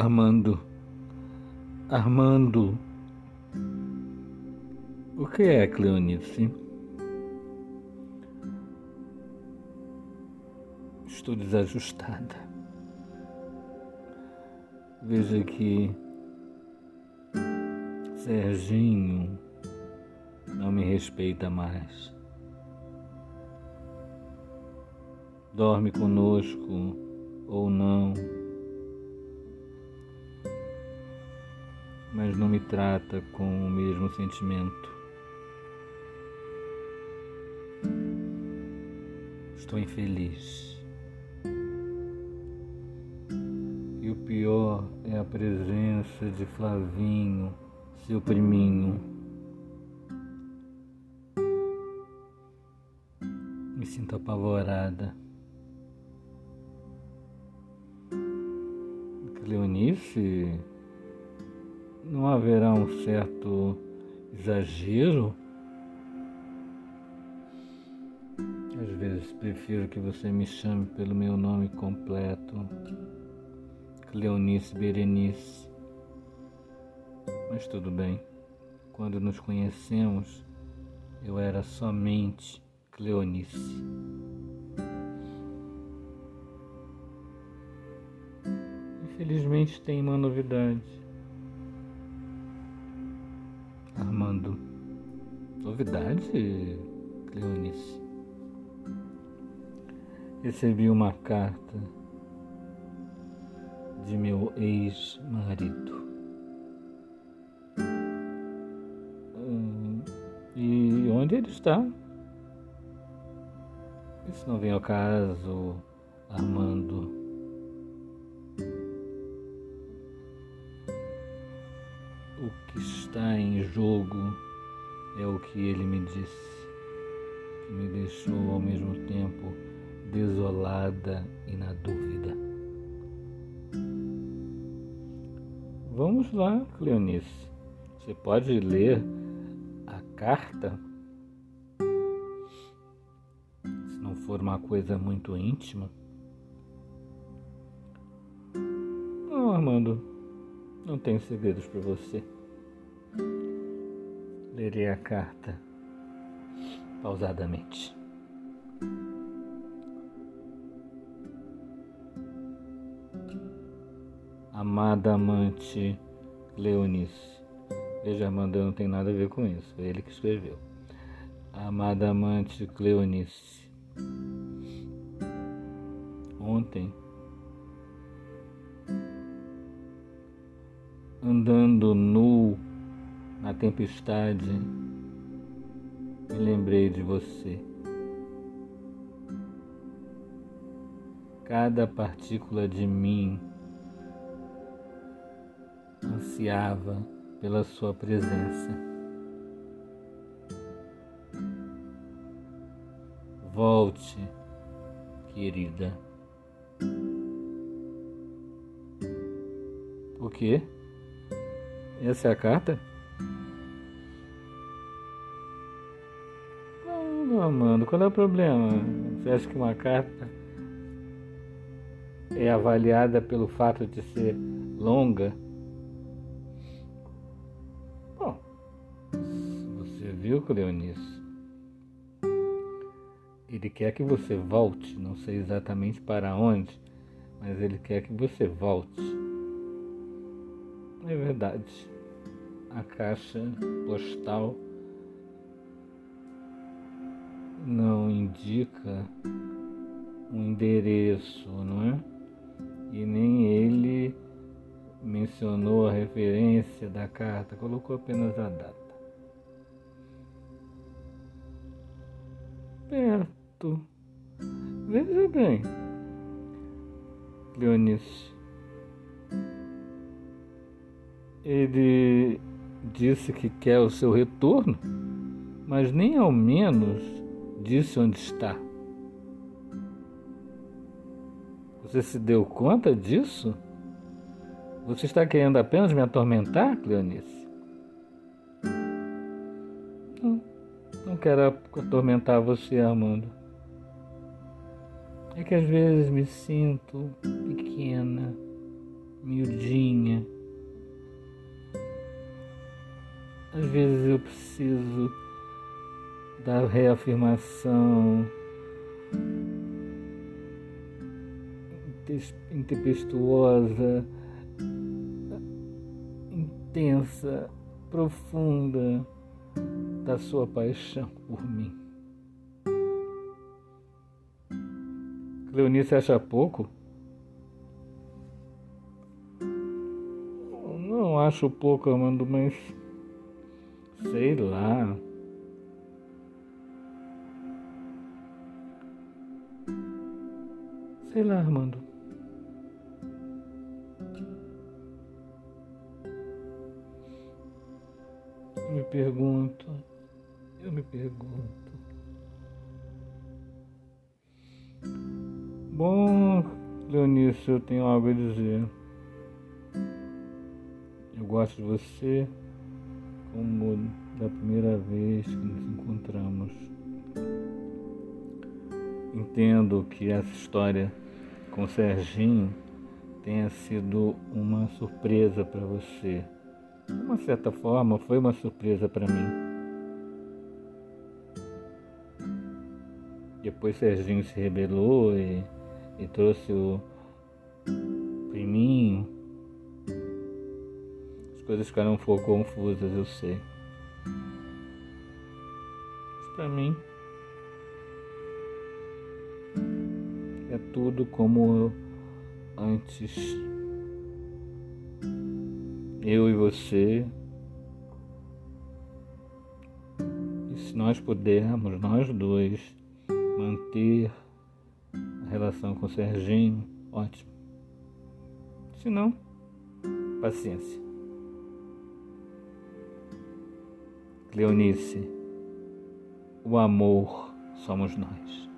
Armando. Armando. O que é Cleonice? Estou desajustada. Veja que Serginho não me respeita mais. Dorme conosco ou não mas não me trata com o mesmo sentimento. Estou infeliz. E o pior é a presença de Flavinho, seu priminho. Me sinto apavorada. Cleonice não haverá um certo exagero? Às vezes prefiro que você me chame pelo meu nome completo, Cleonice Berenice. Mas tudo bem. Quando nos conhecemos, eu era somente Cleonice. Infelizmente tem uma novidade. Armando. Novidade, Cleonice. Recebi uma carta de meu ex-marido. Hum, e onde ele está? Isso não vem ao caso, Armando. Que está em jogo é o que ele me disse, que me deixou ao mesmo tempo desolada e na dúvida. Vamos lá, Cleonice. Você pode ler a carta? Se não for uma coisa muito íntima. Não, Armando. Não tenho segredos para você. Lerei a carta pausadamente. Amada amante Leonice. Veja, Amanda não tem nada a ver com isso, foi ele que escreveu. Amada amante Cleonice. Ontem andando nu na tempestade, me lembrei de você. Cada partícula de mim ansiava pela sua presença. Volte, querida. O quê? Essa é a carta? Não, qual é o problema? Você acha que uma carta é avaliada pelo fato de ser longa? Bom, você viu, Cleonice? Ele quer que você volte, não sei exatamente para onde, mas ele quer que você volte. É verdade. A caixa postal não indica um endereço, não é? E nem ele mencionou a referência da carta, colocou apenas a data. Perto. Veja bem, Leonice. Ele disse que quer o seu retorno, mas nem ao menos disse onde está. Você se deu conta disso? Você está querendo apenas me atormentar, Cleonice? Não, não quero atormentar você, Armando. É que às vezes me sinto pequena miudinha. Às vezes eu preciso da reafirmação intempestuosa, intensa, profunda da sua paixão por mim. Cleonice acha pouco? Não acho pouco, Amando, mas sei lá. Sei lá, Armando. Eu me pergunto, eu me pergunto. Bom, Leonice, eu tenho algo a dizer. Eu gosto de você como da primeira vez que nos Entendo que essa história com o Serginho tenha sido uma surpresa para você. De uma certa forma, foi uma surpresa para mim. Depois Serginho se rebelou e e trouxe o priminho. As coisas ficaram um pouco confusas, eu sei. Mas pra mim é tudo como antes. Eu e você. E se nós pudermos, nós dois, manter relação com o Serginho, ótimo. Se não, paciência. Cleonice, o amor somos nós.